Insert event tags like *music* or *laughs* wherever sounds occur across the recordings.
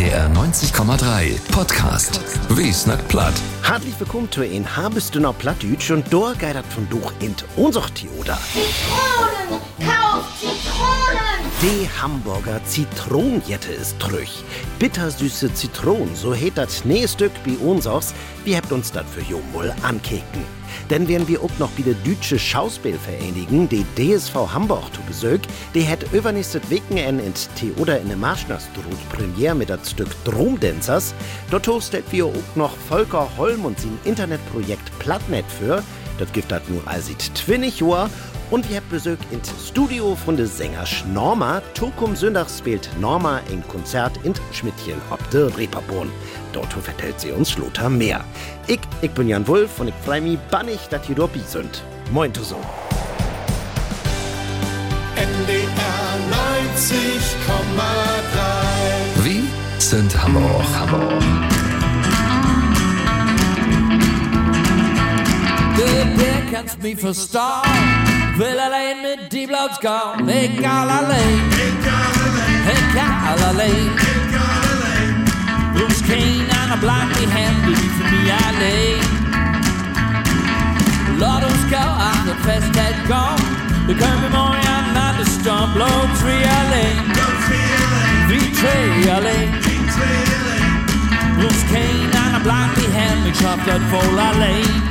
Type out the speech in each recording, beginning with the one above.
NDR 90,3 Podcast. Wie snack platt. Herzlich willkommen zu ein Habestünner Plattdütsch und da geidert von durch in unser Theoder. Zitronen! Kauf Zitronen! Die Hamburger Zitronenjette ist trüch. Bittersüße Zitronen, so heet das bei uns aus. Wir habt uns das für Jomwohl ankeken. Denn werden wir auch noch wieder deutsche Schauspielvereinigung, die DSV Hamburg zu Besuch, die hat übernächstes Wochenende in Theater in der Marschnerstrut Premiere mit das Stück Dromdancers. Dort hostet wir auch noch Volker Holm und sein Internetprojekt Plattnet für. Das gibt das nur als 20 Jahr und wir haben Besuch ins Studio von der Sänger Norma. Tokum Söndags spielt Norma ein Konzert in Schmidtchen ob der Reeperbahn. Dort vertellt sie uns Lothar mehr. Ich, ich bin Jan Wulff und ich freue mich bannig, dass ihr dort sind. Moin zusammen. NDR 90,3 Wie sind Hamburg, Hamburg. Du, der kannst mich verstauen. Will alleen mit die Bloods gaan. Egal alleen. Egal alleen. Bloes geen aan een blank die hand die voor mij alleen. Laat ons go aan de festheid gaan. We kunnen mooi aan naar de stomp. Loopt wie alleen. Wie twee alleen. Bloes geen aan een blank die hand. Ik schaf dat vol alleen. Ik heb zo'n ding, maar slang als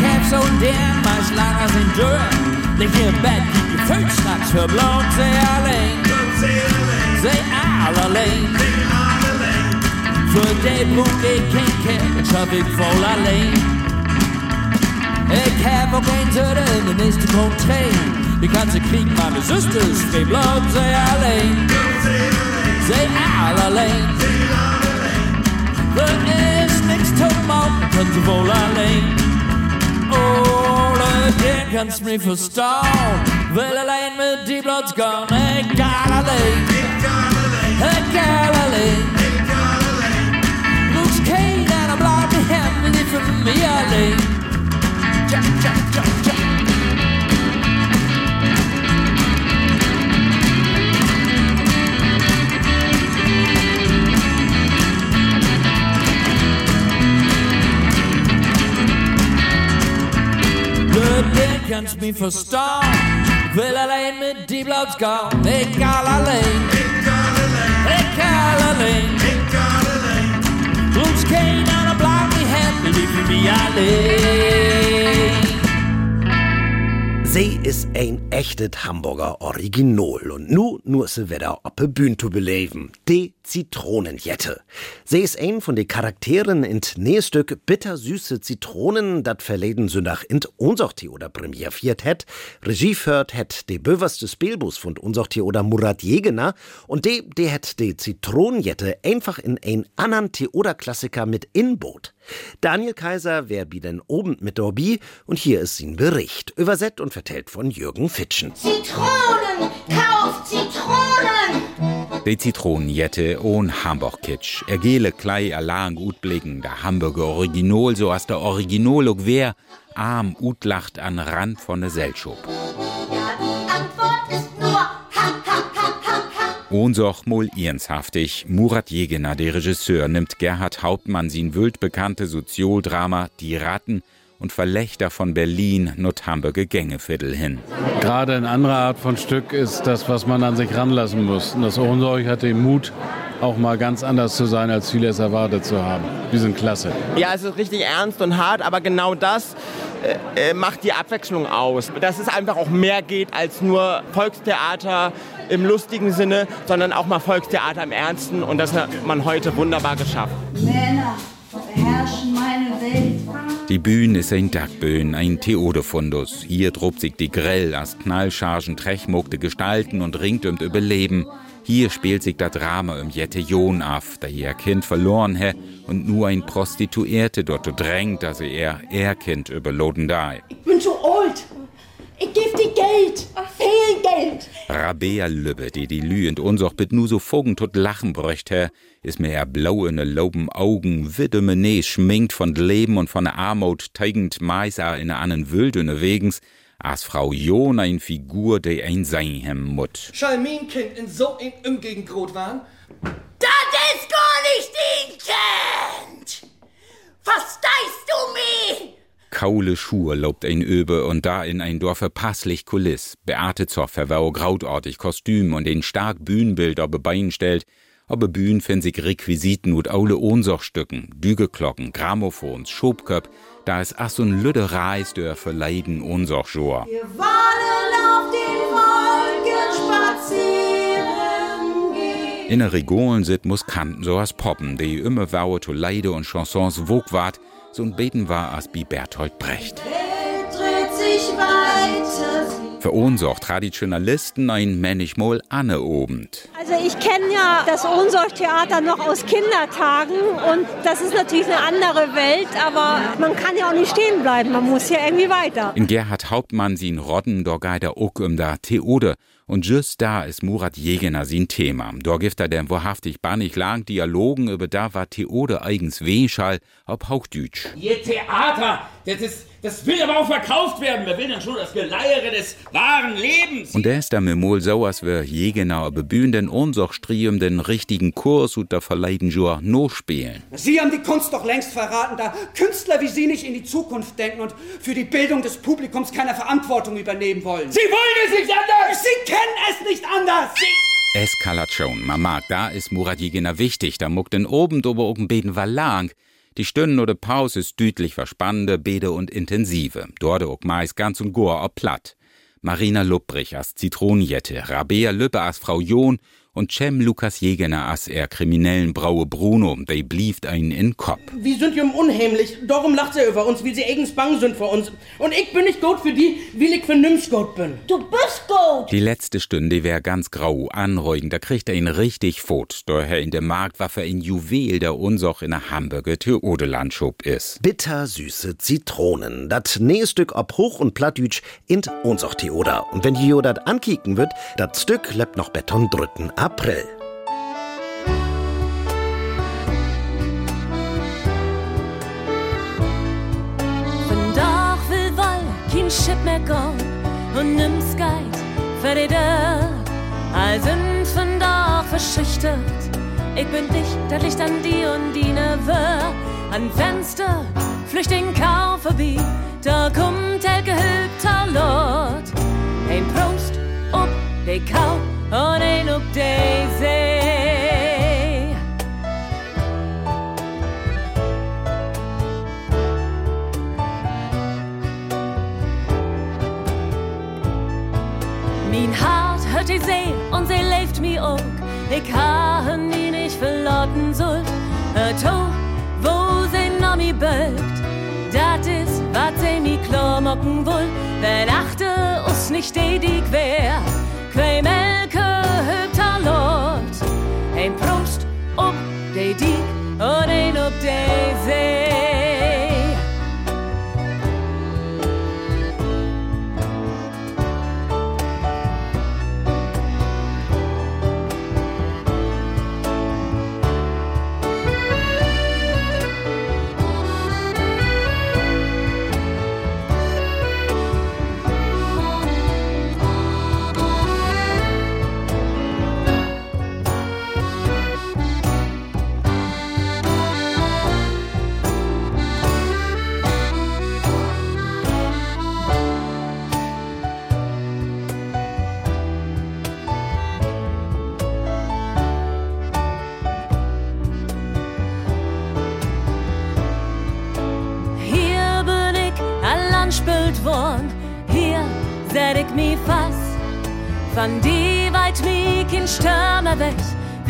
cap so damn much like I was. They get back, keep your church Say I'll sailing. They are the lane. Today, bouquet can't catch traffic for the lane. Et cavalcadeur de nächste Contrée. Die ganze Krieg meine Süster ist wie Blut, sie allein. Sie allein. Da ist nichts zu machen, können sie wohl allein. Vol alleen. Ole, den kannst mich verstauen. Will allein mit die Bloods gone. Egal allein. Egal allein. Looks Kane and a block of him and it from me allein. Ja, ja, ja, ja. Kannst mich verstauen. Will allein mit die Bloods gone. Egal allein. Egal allein. Looks Kane and a block of him and it from me allein. Sie ist ein echtes Hamburger Original und nu nur se wieder op de Bühne zu beleben. Die Zitronenjette. Sie ist ein von den Charakteren in Nähstück bittersüße Zitronen, dat verleden Sündach in unser oder Premiere viert het. Regie führt het de böverste Spielbus von unser oder Murat Jegener und de, de het de Zitronenjette einfach in ein anderen oder Klassiker mit inboot. Daniel Kaiser wär bi denn oben mit Dorbi und hier ist sein Bericht, übersetzt und vertellt von Jürgen Fitschen. Zitronen! Kauf Zitronen! Die Zitronenjette ohn Hamburg-Kitsch. Er gele klei allang gut blicken, der Hamburger Original, so as der Original ook wär, arm utlacht an Rand von der Selschub. Ja, die Antwort ist nur ha, ha, ha, ha. Ohnsoch mol ihrenshaftig, Murat Jegener, der Regisseur, nimmt Gerhard Hauptmann sin wöld bekannte Soziodrama Die Ratten und Verlächter von Berlin not Hamburger Gängeviertel hin. Gerade eine andere Art von Stück ist das, was man an sich ranlassen muss. Und das Ohnsorg hat den Mut, auch mal ganz anders zu sein, als viele es erwartet zu haben. Die sind klasse. Ja, es ist richtig ernst und hart, aber genau das äh, äh, macht die Abwechslung aus. Dass es einfach auch mehr geht als nur Volkstheater im lustigen Sinne, sondern auch mal Volkstheater im Ernsten. Und das hat man heute wunderbar geschafft. Männer beherrschen meine Welt. Die Bühne ist ein Dackböen, ein Theodefundus. Hier drobt sich die grell als knallchargen trechmogte Gestalten und ringt um Überleben. Hier spielt sich das Drama um Jette John af, da ihr Kind verloren hä und nur ein Prostituierte dort drängt, dass er er Kind überloden da. Ich bin zu alt. Ich geb dir Geld. Viel Geld. Rabea Lübbe, die die Lü und uns auch bit nu so Fogen tot lachen bräucht her, is mir er blau in loben Augen, wideme Nees schminkt von Leben und von der Armut, teigend mais in annen Wildene wegens, as Frau Jon ein Figur, de ein sein hem mut. Schalminkind in so in Umgegend grot waren? Das ist gar nicht dein Kind! Verstehst du mich? Kaule Schuhe lobt ein Öbe und da in ein Dorf verpasslich Kuliss. Beate Zoff verwau grautartig Kostüm und den stark Bühnenbild ob Bein stellt, ob Bühnen find sich Requisiten und aule Ohnsochstücken, Dügeglocken, Grammophons, Schobköp, da es as und Lüde Reis der verleiden Ohnsochschor. Wir wollen auf den Wolken spazieren gehen. In der Region sit Muskanten so as Poppen, die immer waue to Leide und Chansons wog ward, so ein Beten war as bi Berthold Brecht. Für uns auch Traditionalisten ein Männigmol Anne obend. Also ich kenne ja das Ohnsorgtheater noch aus Kindertagen und das ist natürlich eine andere Welt, aber man kann ja auch nicht stehen bleiben, man muss ja irgendwie weiter. In Gerhard Hauptmann sin Rodden do geider ook um da Theode und just da ist Murat Jegener sin Thema. Da gibt er denn wahrhaftig bannig lang Dialogen über da war Theode eigens Wehschall ob Hauchdütsch. Ihr Theater, das ist, das will aber auch verkauft werden. Wer will denn schon das Geleiere des wahren Lebens? Und der ist da Mol so, als wir Jegener bebühenden unsoch striem den richtigen Kurs und der verleiden Jur no spielen. Sie haben die Kunst doch längst verraten, da Künstler wie Sie nicht in die Zukunft denken und für die Bildung des Publikums keine Verantwortung übernehmen wollen. Sie wollen es nicht anders! Sie kennen es nicht anders! Eskalation, man mag, da ist Murat Jegener wichtig, da muckt den oben dober oben beten war lang. Die Stunden oder Pause ist düdlich verspannende, bede und intensive. Dort ook meist ganz und gor ob platt. Marina Lupprich als Zitronenjette, Rabea Lübbe als Frau John und Cem Lukas Jegener als er kriminellen Braue Bruno, they blieft einen in Kopf. Wir sind jum unheimlich, darum lacht sie über uns, wie sie eigens bang sind vor uns. Und ich bin nicht gut für die, wie ich für nimm's gut bin. Du bist gut! Die letzte Stunde wär ganz grau, anreugen, da kriegt er ihn richtig fort. Daher in der Marktwaffe ein Juwel, der unsoch in der Hamburger Theodelandschub ist. Bittersüße Zitronen, dat Nähstück ob Hoch- und Plattdütsch in unsoch Theoda. Und wenn je dat ankicken wird, dat Stück lebt noch Beton dritten April. Vandaag wil wel geen shit meer gaan und nimm's Geld für die Dörr. All sind vandaag verschüchtert. Ich bin dicht, das Licht an die und die Neveu. An Fenster, Flüchtling Kau vorbei. Da kommt der gehübter Lord. Ein Prost ob de Kau ein ob de See. Mein Hart hört die See und sie lebt mi auch. Ich habe nie nicht verloren soll. Hört hoch, wo sie noch mi bögt. Dat is wat sie mi klar mocken wohl. Wenn achte us nicht die die quer. Ein Prost ob de die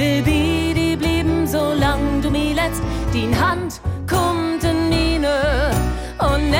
bi die blieben, solang du mi letzt, din Hand kommt in mine und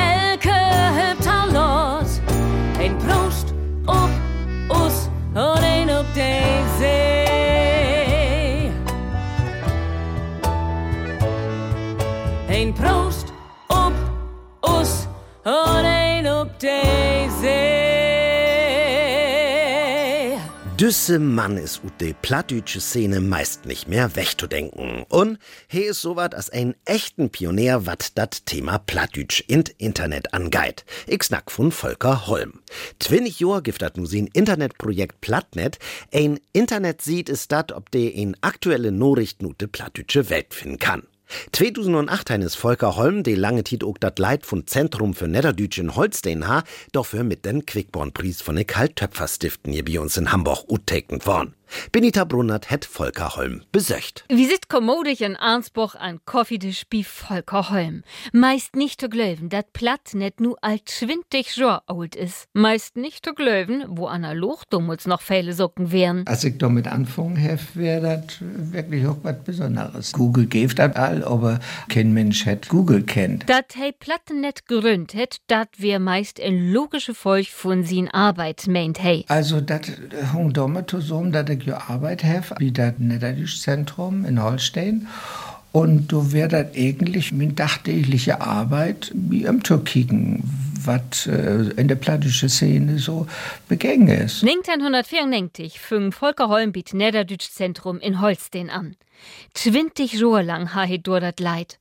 Düsse Mann ist ut de plattdütsche Szene meist nicht mehr wegzudenken. Und he ist so wat als ein echten Pionier, wat dat Thema Plattdütsch in Internet angeit. Ich snack von Volker Holm. Twinnig Jahr gibt dat nu sin Internetprojekt Plattnet. Ein Internet sieht es dat, ob de in aktuelle Nachrichten ut de plattdütsche Welt finden kann. 2008 ist Volker Holm, de lange Tit ook dat Leit von Zentrum für Niederdütsch in Holstein ha, dafür mit den Quickborn-Preis von den Kalttöpferstiften hier bei uns in Hamburg utteken worden. Benita Brunnert het Volker Holm besöcht. Wie sitzt kommodig in Arnsburg an Koffitisch bi Volker Holm. Meist nicht zu glöwen, dat Platt net nu alt schwindig Jahr alt is. Meist nicht zu glöwen, wo analog dummels noch viele Socken wären. Als ich damit anfangen hef, wäre das wirklich auch was Besonderes. Google gibt das all, aber kein Mensch hat Google kennt. Dat hei Platten net gerünt het, dat wär meist ein logische Folg von sin Arbeit meint hei. Also das hung damit zusammen, dass ja Arbeit habe, wie das Niederländisch-Zentrum in Holstein. Und du das eigentlich mit dachtägliche Arbeit wie im Türkigen, was äh, in der plattischen Szene so begängen ist. 1994 fing Volker Holm biet Niederländisch Zentrum in Holstein an. 20 Jahre lang ha he dort Leid.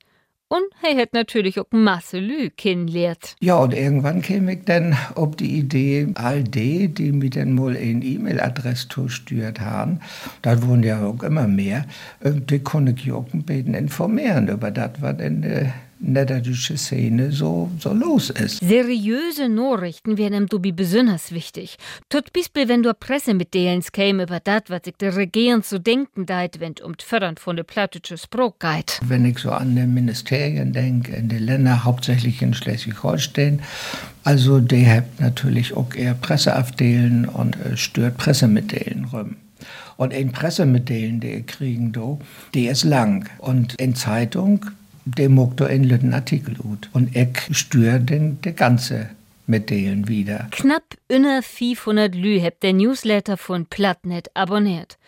Und er hat natürlich auch Masse Lü kennenlernt. Ja, und irgendwann käme ich dann auf die Idee, all die, die mir dann mal eine E-Mail-Adresse zusteuert haben, da wurden ja auch immer mehr, äh, die konnte ich auch ein bisschen informieren über das, was in der niederdeutsche Szene so, so los ist. Seriöse Nachrichten wären im Dubi besonders wichtig. Tot Beispiel, wenn du Pressemitteilens käme über das, was sich der Regierung zu denken deit, wenn um die Fördern von der plattdeutsche Spruch geht. Wenn ich so an die Ministerien denke, in die Länder, hauptsächlich in Schleswig-Holstein, also die habt natürlich auch eher Presseabdelen und äh, stört Pressemitteilungen rum. Und ein Pressemitteilung, die kriegen do, die ist lang. Und in Zeitung, dem lütten Artikel ut. Und ich stör den, der ganze Mitteilung wieder. Knapp unter 500 Lü habt der Newsletter von Plattnet abonniert.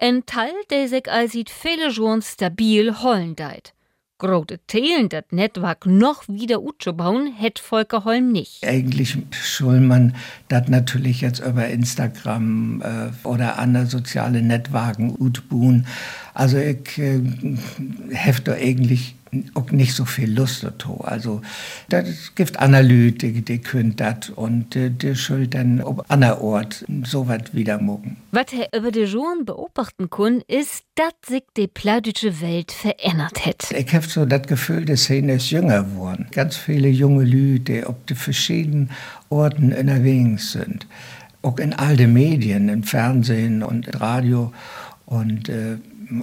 Ein Teil, der sich als sieht viele schon stabil hollen deit. Grote Teilen dat Netzwerk noch wieder bauen, hätt Volker Holm nicht. Eigentlich soll man das natürlich jetzt über Instagram äh, oder andere soziale Netzwerken utbuhen. Also ich äh, hefte eigentlich auch nicht so viel Lust dazu. Also, das gibt Analytik, die können das und die, die schuld dann ob ander Ort so was wieder mucken. Was er über die Journal beobachten kann, ist, dass sich die plattdeutsche Welt verändert hat. Ich habe so das Gefühl, die Szene ist jünger geworden. Ganz viele junge Leute, die auf den verschiedenen Orten unterwegs sind. Auch in all den Medien, im Fernsehen und Radio und äh,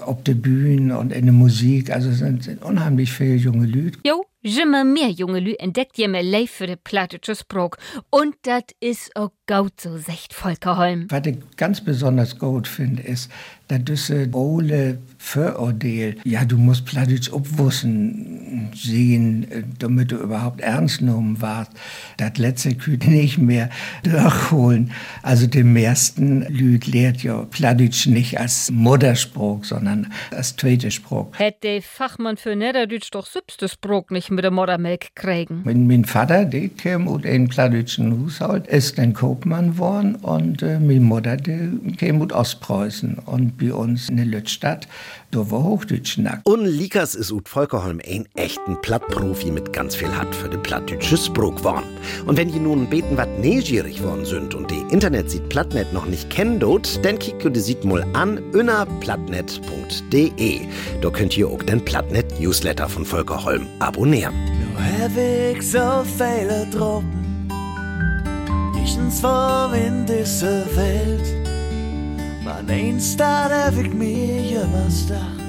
auf der Bühne und in der Musik. Also es sind, sind unheimlich viele junge Leute. Jo, immer mehr junge Leute entdeckt ihr mehr live für den plattdeutsche Sprach. Und das ist auch gut so, sagt Volker Holm. Was ich ganz besonders gut finde, ist, dass diese ole Vorurteil, ja, du musst Plattdeutsch obwussen sehen, damit du überhaupt ernst genommen warst, das letzte Kühe nicht mehr durchholen. Also dem meisten Lüd lehrt ja Plattdeutsch nicht als Mutterspruch, sondern als zweite Spruch. Hätte der Fachmann für Niederdeutsch doch selbst Spruch nicht mit der Muttermilch kriegen. Mein, mein Vater, der kam aus einem plattdeutschen Haushalt, ist ein Kaufmann geworden und äh, meine Mutter, die kam aus Ostpreußen und bei uns in der Lützstadt, da war Hochdeutsch nackt. Und Likas ist ut Volkerholm ein echten Plattprofi mit ganz viel Hat für den plattdeutsche Spruch worden. Und wenn ihr nun beten wat neugierig worden sind und die Internet sieht Plattnet noch nicht kennen dort, dann kickt ihr die sieht mal an innerplattnet.de. Da könnt ihr auch den Plattnet Newsletter von Volker Holm abonnieren. Nu heb ik zoveel droppen, nichts vor in diese Welt. Eens dat heb ik mir jemals dacht,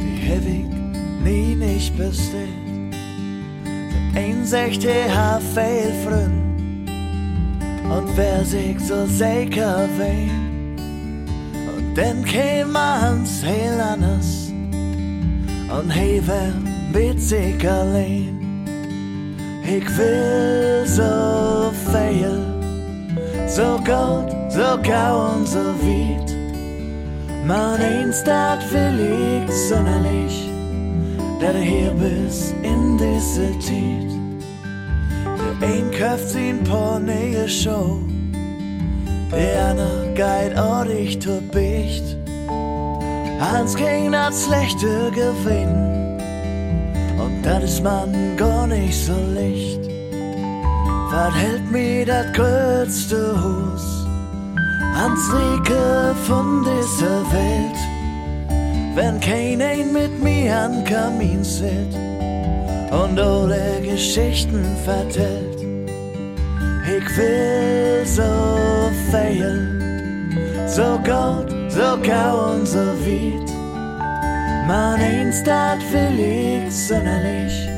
die heb ik nie nicht zegt hij haar veel vriend, und wer sich so sicher wehnt. Und dann käm ans heel anders, und mit sich allein. Ich will so viel, so gut, so gau und so weit. Man eins, dat will ich sonderlich, der du hier bist in diese Zeit. Der ein kauft sin paar neue Show, Der ne Guide und ich tu Bicht. Hans ging das schlechte Gewinn. Und das ist man gar nicht so licht. Was hält mir das größte Hus? Hans Rieke von dieser Welt. Wenn keiner mit mir an Kamin sitzt und alle Geschichten vertellt. Ich will so viel, so gut, so gau und so weit. Man eins, dat will ich sonderlich,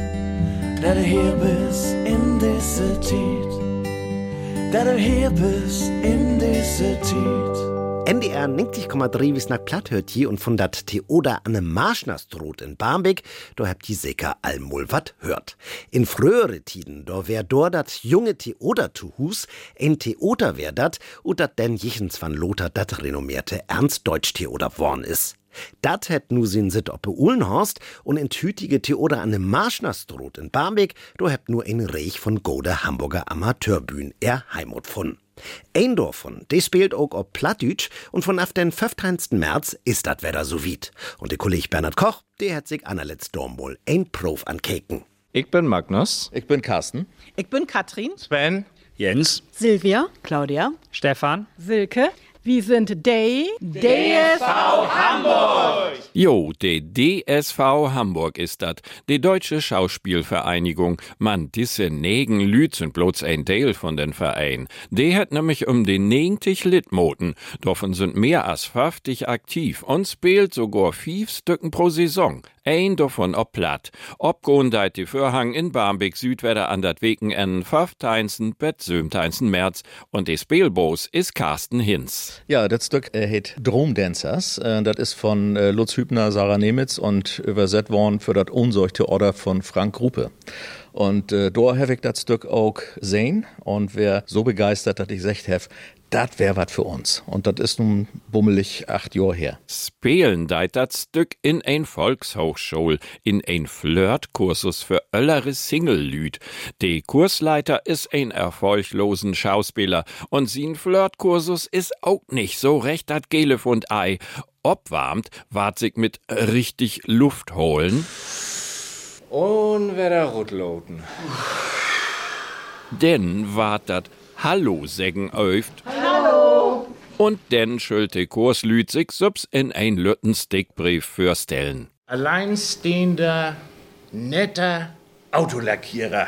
dass du hier bist in dieser Zeit. Dass du hier bist in dieser Zeit. NDR 90,3 bis nach Platt hört hier und von dat Theoda Anne Marschnerstroth in Barmbek, da habt die Secker allmol wat hört. In frühere Tiden, da wär dort dat junge Theoda zu Hus, ein Theoda wär dat, und dat denn jichens van Lothar dat renommierte Ernst Deutsch Theoda worn is. Dat hätt nu sin sit oppe Uhlenhorst und in tütige Theoda an dem Marschnerstroth in Barmbek, do habt nur ein Reich von Gode Hamburger Amateurbühn er Heimat von. Ein davon, die spielt auch auf Plattdütsch und von auf den 15. März ist dat Wetter so weit. Und der Kollege Bernhard Koch, der hat sich anerletzt Dornbol ein Prof ankeken. Ich bin Magnus. Ich bin Carsten. Ich bin Katrin. Sven. Jens. Silvia. Claudia. Stefan. Silke. Wir sind Day. DSV Hamburg. Jo, de DSV Hamburg ist dat, de Deutsche Schauspielvereinigung. Man, diese negen Lüd sind bloß ein Teil von den Verein. De hat nämlich um den 90 Litmoten. Davon sind mehr als 50 aktiv und spielt sogar fünf Stücken pro Saison. Ein davon ob platt. Obgehend die Vorhang in Barmbek Südwetter an dat Weken en 15. bis 17. März und de Spielboos ist Carsten Hinz. Ja, das Stück äh, heißt Drum Dancers. Äh, das ist von äh, Lutz Hübner, Sarah Nemitz und übersetzt worden für das unseuchte Order von Frank Gruppe. Und äh, da habe ich das Stück auch sehen und wär so begeistert, dass ich gesagt habe, das wär wat für uns. Und das ist nun bummelig acht Jahre her. Spielen deit dat Stück in ein Volkshochschul, in ein Flirtkursus für öllere Single-Lüd. De Kursleiter is ein erfolglosen Schauspieler und sin Flirtkursus is auch nicht so recht dat Gelef und Ei. Obwarmt wart sich mit richtig Luft holen. Und wieder rutloten. Denn wart dat Hallo sägen öft. Hallo. Und denn schülte Kurslüd sich subs in ein Lütten Stickbrief fürstellen. Alleinstehender, netter Autolackierer.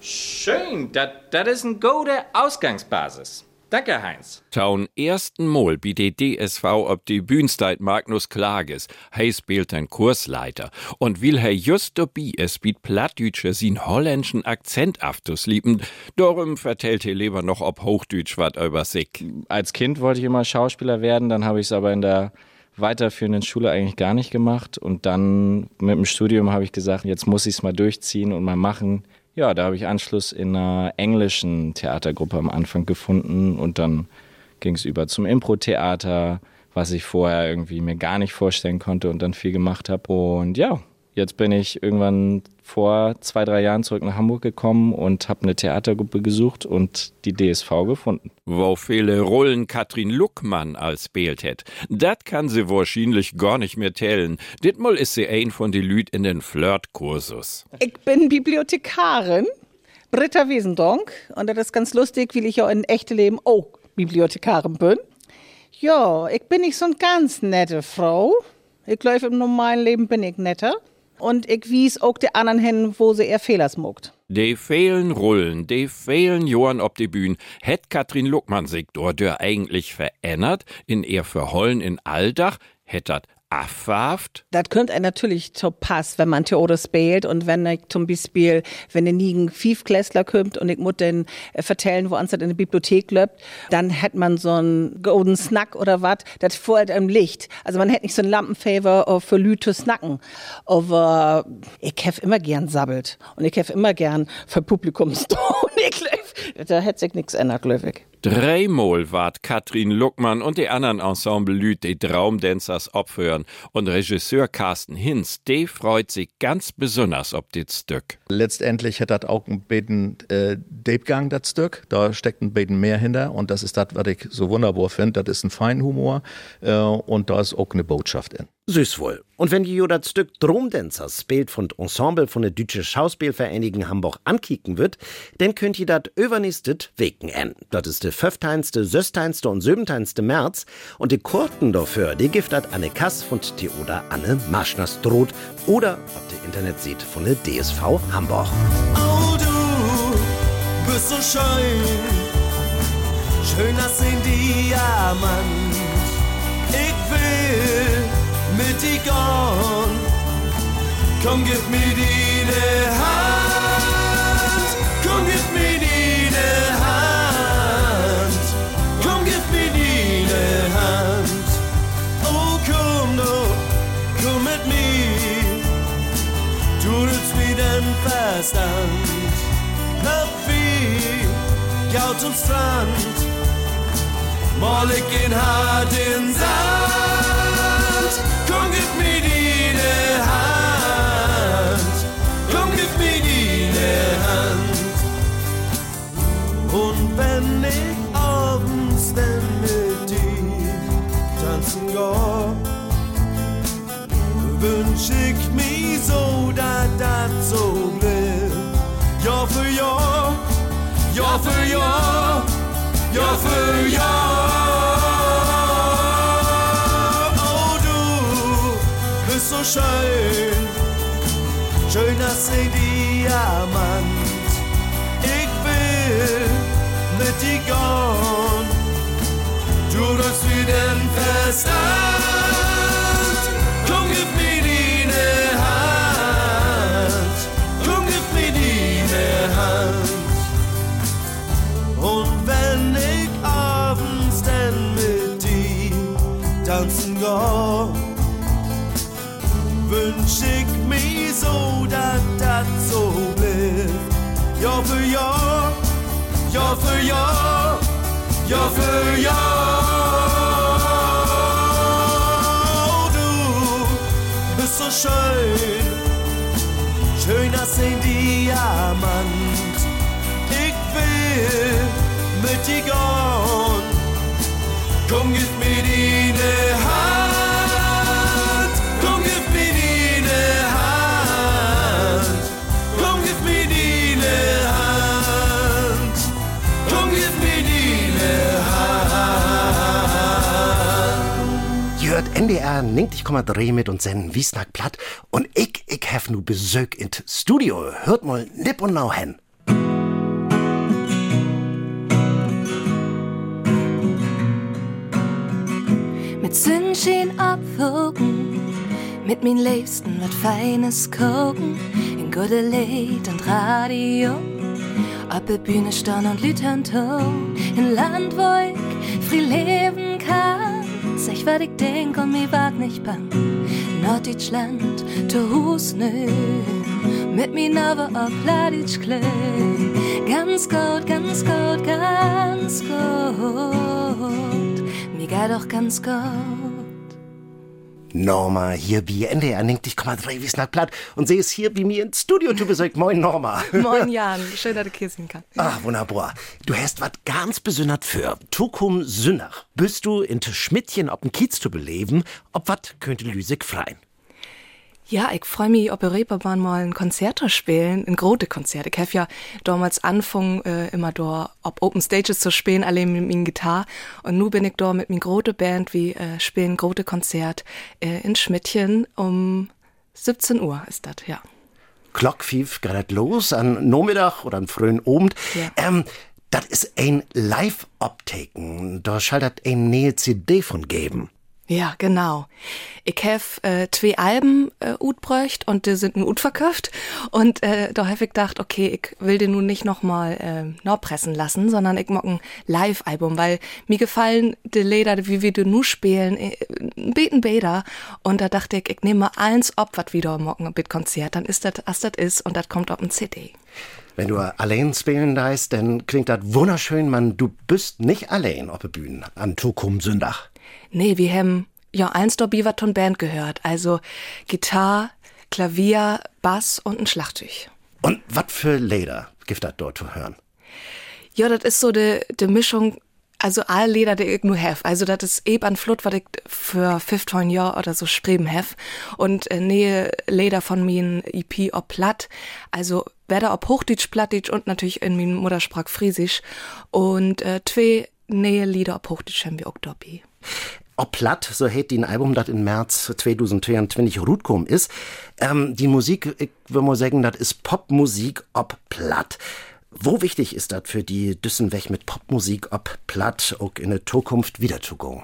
Schön, das ist eine gute Ausgangsbasis. Danke, Heinz. Taun ersten Mal bi de DSV ob die Bühnsteit Magnus Klages. Hei spielt ein Kursleiter. Und will er just dabei es biet Plattdütsche sin holländischen Akzent aftuslieben, darum vertellt er lieber noch ob Hochdütsch wat über sich. Als Kind wollte ich immer Schauspieler werden, dann habe ich es aber in der weiterführenden Schule eigentlich gar nicht gemacht. Und dann mit dem Studium habe ich gesagt, jetzt muss ich es mal durchziehen und mal machen. Ja, da habe ich Anschluss in einer englischen Theatergruppe am Anfang gefunden und dann ging es über zum Impro-Theater, was ich vorher irgendwie mir gar nicht vorstellen konnte und dann viel gemacht habe. Und ja, jetzt bin ich irgendwann vor zwei, drei Jahren zurück nach Hamburg gekommen und habe eine Theatergruppe gesucht und die DSV gefunden. Wo viele Rollen Katrin Luckmann als Bild hätt, dat kann sie wahrscheinlich gar nicht mehr tellen. Ditmal ist sie ein von die Lüd in den Flirtkursus. Ich bin Bibliothekarin, Britta Wiesendonk. Und das ist ganz lustig, weil ich ja in echte Leben auch Bibliothekarin bin. Ja, ich bin nicht so eine ganz nette Frau. Ich glaube, im normalen Leben bin ich netter. Und ich wies auch die anderen hin, wo sie eher Fehler smuckt. De fehlen Rollen, de fehlen Johann ob die Bühn. Hätt Katrin Luckmann sich dort eigentlich verändert, in ihr Verhollen in Alldach, hätt dat affaft? Das könnte natürlich zu Pass, wenn man Theater spielt und wenn ich zum Beispiel, wenn ein nigen Fiefklässler kommt und ich muss den äh, vertellen, wo anstatt in der Bibliothek läuft, dann hätte man so einen golden Snack oder was, das vorher im Licht. Also man hätte nicht so ein Lampenfavor für Lüte snacken. Aber ich hef immer gern sabbelt und ich hef immer gern für Publikum und *laughs* ich glaub, da hätte sich nichts ändert, glaube ich. Dreimal ward Katrin Luckmann und die anderen Ensemble-Lüt die Traumdancers opfern und Regisseur Carsten Hinz, der freut sich ganz besonders ob dit Stück. Letztendlich hat das auch ein bisschen äh, Deepgang, das Stück. Da steckt ein bisschen mehr hinter und das ist das, was ich so wunderbar finde. Das ist ein Feinhumor äh, und da ist auch eine Botschaft in. Süß wohl. Und wenn ihr das Stück Dromdancers spielt von Ensemble von der Deutsche Schauspielvereinigung Hamburg ankicken wird, dann könnt ihr das übernächstet wegen an. Das ist der 15., 16. und 17. März und die Kurten dafür, die das Anne Kass von Theoda Anne Maschnerstroth oder auf der Internetseite von der DSV Hamburg. Oh, du bist so schön, schön als ein Diamant. Ich will mit dir gehen, komm, gib mir deine Hand, komm, gib mir deine Hand, komm, gib mir deine Hand. Oh, komm doch, komm mit mir, du hältst mir den Verstand, knapp wie Gaut und Strand, mal ich in hart in Sand, wünsch ich mir so, dass das so bleibt. Jahr für Jahr, Jahr für Jahr, Jahr für Jahr. Oh, du bist so schön, schön als ein Diamant. Ich will mit dir gehen, du rückst wie den Verstand. Wünsch ich mir so, dass das so bleibt. Jahr für Jahr, Jahr für Jahr, Jahr für Jahr. Du bist so schön, schön als ein Diamant. Ich will mit dir gehen, komm, gib mir deine Hand, NDR 90,3 mit und senden Wiesnack platt und ich, ich hef nu Besök in Studio. Hört mal nipp und nau hen. Mit Sonnenschein abwogen, mit min Liebsten wat Feines gucken, in gute Lied und Radio. Auf der Bühne stehen und Lütern in Land, wo leben Sag, was ich denk und mir wag nicht bang. Norddeutschland, to Hus nö, mit mir aber auf Pladitsch klö. Ganz gut, ganz gut, ganz gut. Mir geht doch ganz gut. Norma hier bei NDR 90,3 Wiesnack platt und sie ist hier bei mir ins Studio zu Besök. Moin Norma. *laughs* Moin Jan, schön, dass du hier sein kannst. Ah, wunderbar. Du hast was ganz besonders für. Tukum Sünnach. Bist du in Schmidtchen ob Kiez zu beleben, ob wat könnte Lüsig freien? Ja, ich freue mich, ob wir Reeperbahn mal ein Konzert spielen, ein großes Konzert. Ich habe ja damals angefangen, äh, immer da auf Open Stages zu spielen, alle mit meiner Gitarre. Und nun bin ich da mit meiner großen Band, wie äh, spielen ein großes Konzert äh, in Schmidtchen um 17 Uhr ist das, ja. Glockfief gerade los, an Nachmittag oder an frühen Abend. Ja. Ähm, das ist ein Live-Optaken. Da schaltet ein neue CD von geben. Ja, genau. Ich habe äh, zwei Alben äh, utbräucht und die sind nun utverkauft. Und äh, da habe ich gedacht, okay, ich will den nun nicht nochmal äh, noch pressen lassen, sondern ich mag ein Live-Album, weil mir gefallen die Lieder, wie wir die nu spielen, äh, beten Bäder. Und da dachte ich, ich nehme eins ob, was wieder morgen ein Konzert, dann ist das, was das ist, und das kommt auf ein CD. Wenn du allein spielen deist, dann klingt das wunderschön, man, du bist nicht allein auf der Bühne an Tukum Sündach. Nee, wir haben ja eins der Bivaton Band gehört. Also Gitarre, Klavier, Bass und ein Schlagzeug. Und was für Leder gibt das dort zu hören? Ja, das ist so die de Mischung, also all Leder, die ich nur have. Also das ist eben an Flut, was ich für 15 Jahre oder so schreiben have. Und äh, nähe Leder von mir EP ob platt. Also werde ob Hochdeutsch, Plattdeutsch und natürlich in meinem Muttersprach Friesisch. Und äh, zwei nähe Lieder ob Hochdeutsch haben wir auch dabei. Ob platt, so hätt die ein Album, das im März 2022 rutkom ist. Ähm, die Musik, ich würde mal sagen, das ist Popmusik ob platt. Wo wichtig ist das für die Düssen weg mit Popmusik ob platt auch in der Zukunft wieder zu gehen?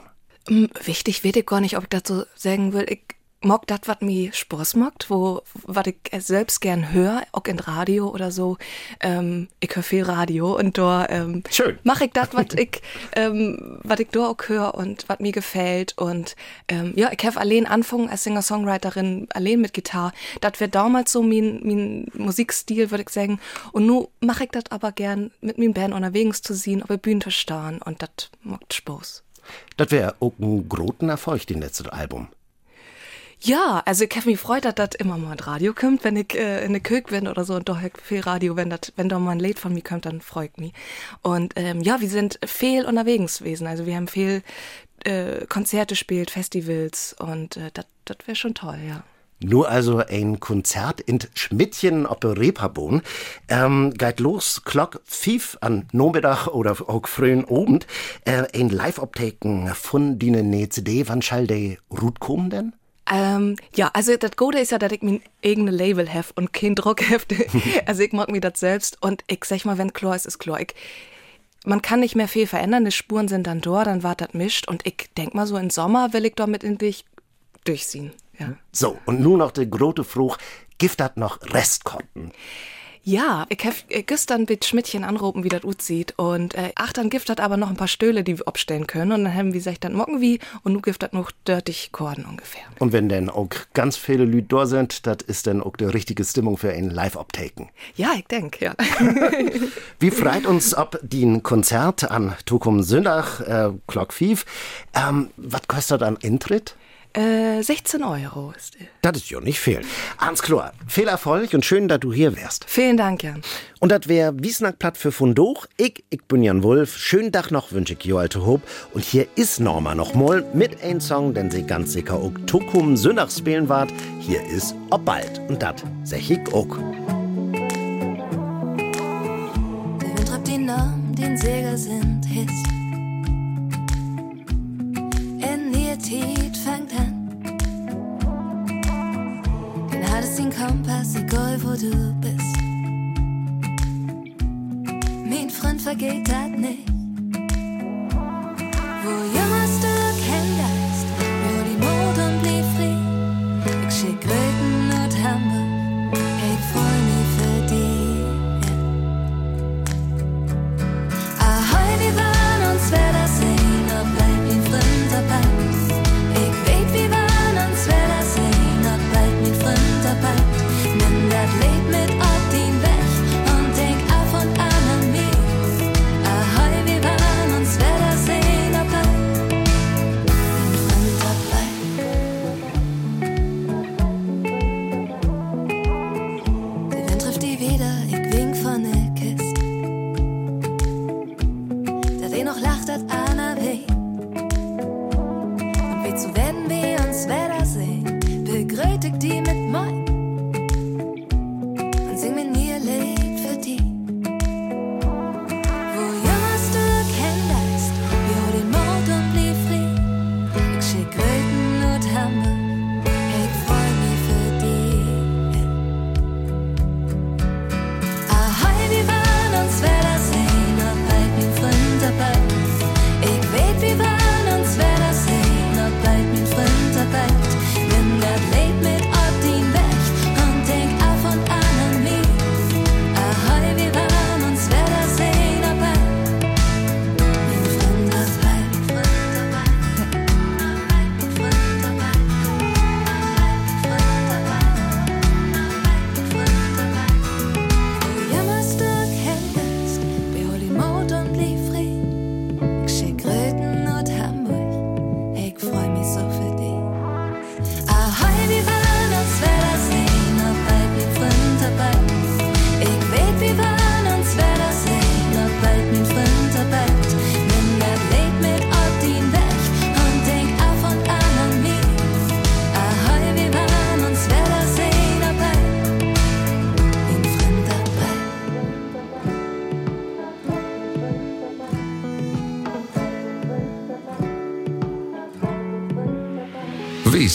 Mm, Wichtig weiß ich gar nicht, ob ich so sagen will. Ich mag das, was mir Spaß macht, wo, was ich selbst gern höre, auch in Radio oder so. Ähm, ich höre viel Radio und da ähm, mache ich das, was ich, ähm, was ich da auch höre und was mir gefällt. Und ähm, ja, ich habe allein angefangen als Singer-Songwriterin, allein mit Gitarre. Das wäre damals so mein, mein Musikstil, würde ich sagen. Und nun mache ich das aber gern mit meinem Band unterwegs zu sehen, auf der Bühne zu stehen und das macht Spaß. Das wäre auch ein großen Erfolg, den letzten Album. Ja, also ich habe mich gefreut, dass das immer mal ein Radio kommt, wenn ich äh, in der Küche bin oder so und doch viel Radio, wenn das, wenn da mal ein Lied von mir kommt, dann freut mich. Und ähm, ja, wir sind viel unterwegs gewesen. Also wir haben viel äh, Konzerte gespielt, Festivals und äh, das wäre schon toll, ja. Nur also ein Konzert in Schmidtchen op Reeperbahn. Ähm, geht los, Glock 5 an Nachmittag oder auch frühen Abend. Äh, ein Live-Optaken von dine ne CD. Wann schall der Rut kommen denn? Ähm, ja, also das Gute ist ja, dass ich mein eigenes Label habe und kein Druck habe. *laughs* also ich mag mir das selbst und ich sag mal, wenn klar ist, ist klar. Ich, man kann nicht mehr viel verändern, die Spuren sind dann dort, dann war das mischt und ich denk mal so im Sommer will ich damit in dich durchziehen. Ja. So, und nun noch der große Fruch. Gift hat noch Restkonten. Ja, ich hab äh, gestern mit Schmidtchen anrufen, wie das aussieht. Und äh, ach, dann gibt hat aber noch ein paar Stöhle, die wir abstellen können. Und dann haben wir gesagt, dann mocken wir und nu gibt hat noch dirtig Korden ungefähr. Und wenn denn auch ganz viele Leute da sind, das ist dann auch die richtige Stimmung für ein Live-Optaken. Ja, ich denk, ja. *laughs* Wir freut uns ab den Konzert an Tukum Sündach, äh, Clock 5. Ähm, was kostet ein Eintritt? Äh, 16 Euro ist der. Das ist ja nicht viel. Hans Klar, viel Erfolg und schön, dass du hier wärst. Vielen Dank, Jan. Und das wär Wiesnackplatt für Fundoch. Ich, ich bin Jan Wulf. Schönen Tag noch wünsche ich jo alte Hob. Und hier ist Norma noch mal mit ein Song, den sie ganz sicher auch Tukum Sündach spielen wart. Hier ist Ob bald. Und das sag ich auch. Der Wind treibt die Namen, die in Segel sind, hisst. Kompass, egal wo du bist. Mein Freund vergeht dat nicht.